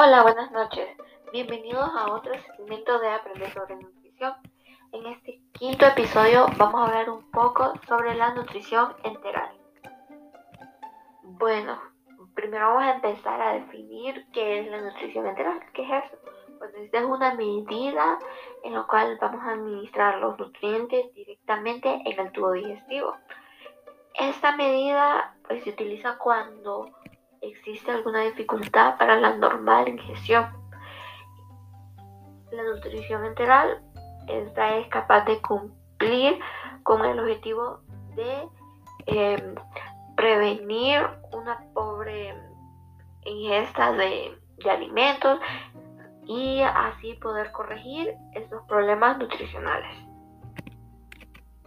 Hola, buenas noches. Bienvenidos a otro segmento de Aprender sobre Nutrición. En este quinto episodio vamos a hablar un poco sobre la nutrición enteral. Bueno, primero vamos a empezar a definir qué es la nutrición enteral. ¿Qué es eso? Pues esta es una medida en la cual vamos a administrar los nutrientes directamente en el tubo digestivo. Esta medida pues, se utiliza cuando existe alguna dificultad para la normal ingestión. La nutrición enteral esta es capaz de cumplir con el objetivo de em, prevenir una pobre ingesta de, de alimentos y así poder corregir estos problemas nutricionales.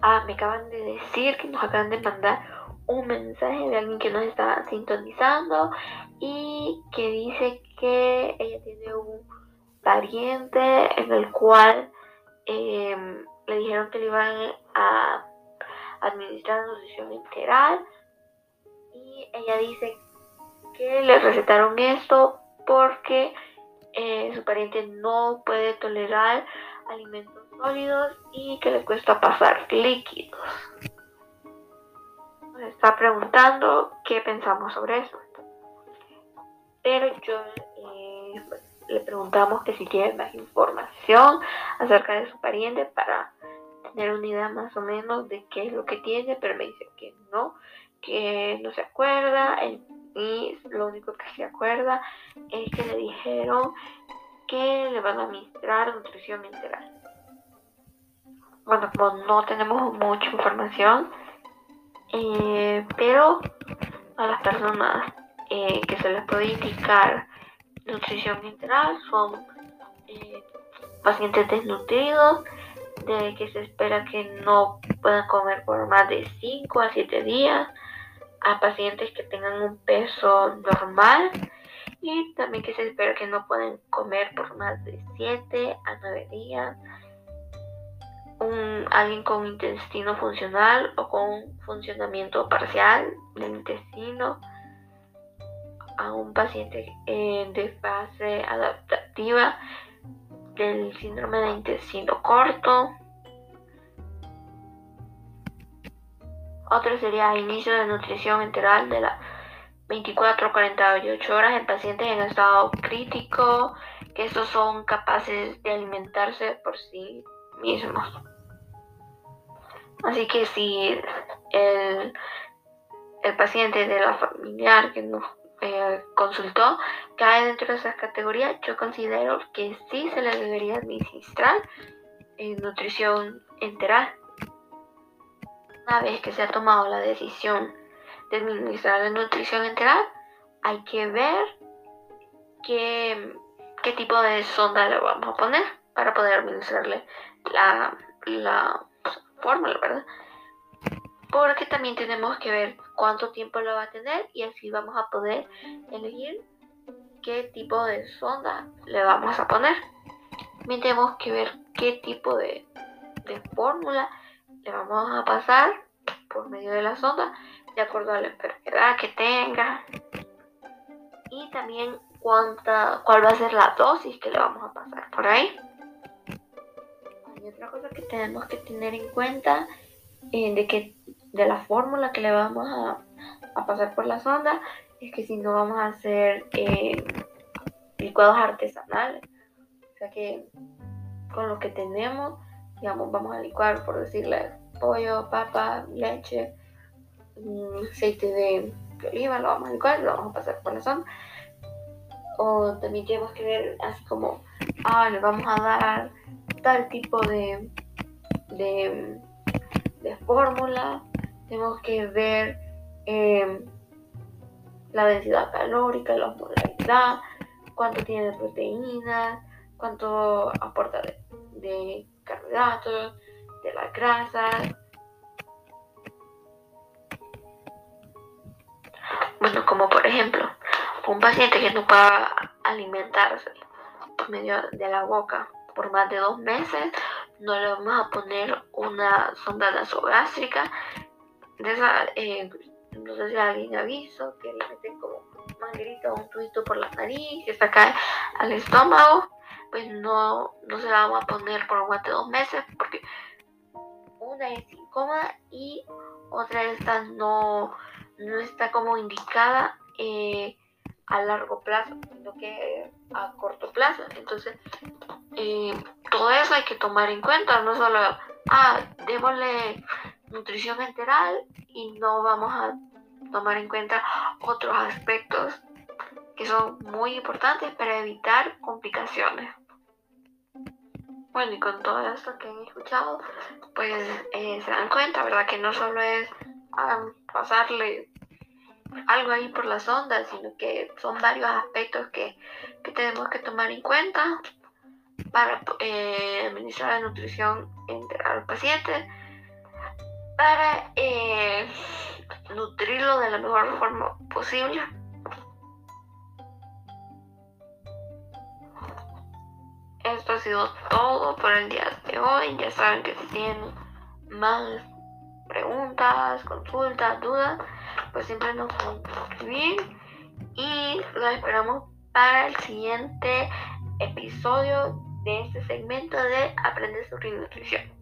Ah, me acaban de decir que nos acaban de mandar un mensaje de alguien que nos está sintonizando y que dice que ella tiene un pariente en el cual em, le dijeron que le iban a administrar nutrición integral y ella dice que le recetaron esto porque eh, su pariente no puede tolerar alimentos sólidos y que le cuesta pasar líquidos está preguntando qué pensamos sobre eso. Pero yo eh, le preguntamos que si quiere más información acerca de su pariente para tener una idea más o menos de qué es lo que tiene, pero me dice que no, que no se acuerda y lo único que se acuerda es que le dijeron que le van a administrar nutrición integral. Bueno, como no tenemos mucha información, eh, pero a las personas eh, que se les puede indicar nutrición integral son eh, pacientes desnutridos, de que se espera que no puedan comer por más de 5 a 7 días, a pacientes que tengan un peso normal y también que se espera que no puedan comer por más de 7 a 9 días un, alguien con intestino funcional o con funcionamiento parcial del intestino, a un paciente eh, de fase adaptativa del síndrome de intestino corto. Otro sería inicio de nutrición enteral de las 24 a 48 horas en pacientes en estado crítico, que estos son capaces de alimentarse por sí mismos. Así que si el, paciente de la familiar que nos eh, consultó cae dentro de esas categorías, yo considero que sí se le debería administrar en nutrición enteral. Una vez que se ha tomado la decisión de administrar la nutrición enteral, hay que ver qué, qué tipo de sonda le vamos a poner para poder administrarle la, la fórmula, ¿verdad? Porque también tenemos que ver cuánto tiempo lo va a tener y así vamos a poder elegir qué tipo de sonda le vamos a poner. También tenemos que ver qué tipo de, de fórmula le vamos a pasar por medio de la sonda de acuerdo a la enfermedad que tenga y también cuánta, cuál va a ser la dosis que le vamos a pasar por ahí. Y otra cosa que tenemos que tener en cuenta eh, de que de la fórmula que le vamos a, pasar por la sonda es que si no vamos a hacer eh, licuados artesanales, o sea que con lo que tenemos, digamos, vamos a licuar, por decirle, pollo, papa, leche, mm, aceite de, oliva, lo vamos a licuar lo vamos a pasar por la sonda. O también tenemos que ver así como, ah, le vamos a dar tal tipo de, de, fórmula. Tenemos que ver em, la densidad calórica, la osmolaridad, cuánto tiene de proteínas, cuánto aporta de, de carbohidratos, de la grasa. Bueno, como por ejemplo, un paciente que no pueda alimentarse medio de la boca por más de dos meses. No le vamos a poner una sonda nasogástrica. De esa, eh, no sé si alguien ha visto que le meten como manguerita o un tubito por la nariz que saca al estómago, pues no, no se la vamos a poner por más de dos meses porque una es incómoda y otra esta no, no está como indicada eh, a largo plazo, sino que a corto plazo. Entonces, eh, todo eso hay que tomar en cuenta, no solo, ah, démosle nutrición enteral y no vamos a tomar en cuenta otros aspectos que son muy importantes para evitar complicaciones. Bueno, y con todo esto que han escuchado, pues eh, se dan cuenta, ¿verdad? Que no solo es ah, pasarle algo ahí por las ondas, sino que son varios aspectos que, tenemos que tomar en cuenta para eh, administrar la nutrición al paciente, para eh, nutrirlo de la mejor forma posible. Esto ha sido todo por el día de hoy. Ya saben que si tienen más preguntas, consultas, dudas, pues siempre nos pueden escribir y lo esperamos para el siguiente episodio de este segmento de Aprende sobre nutrición.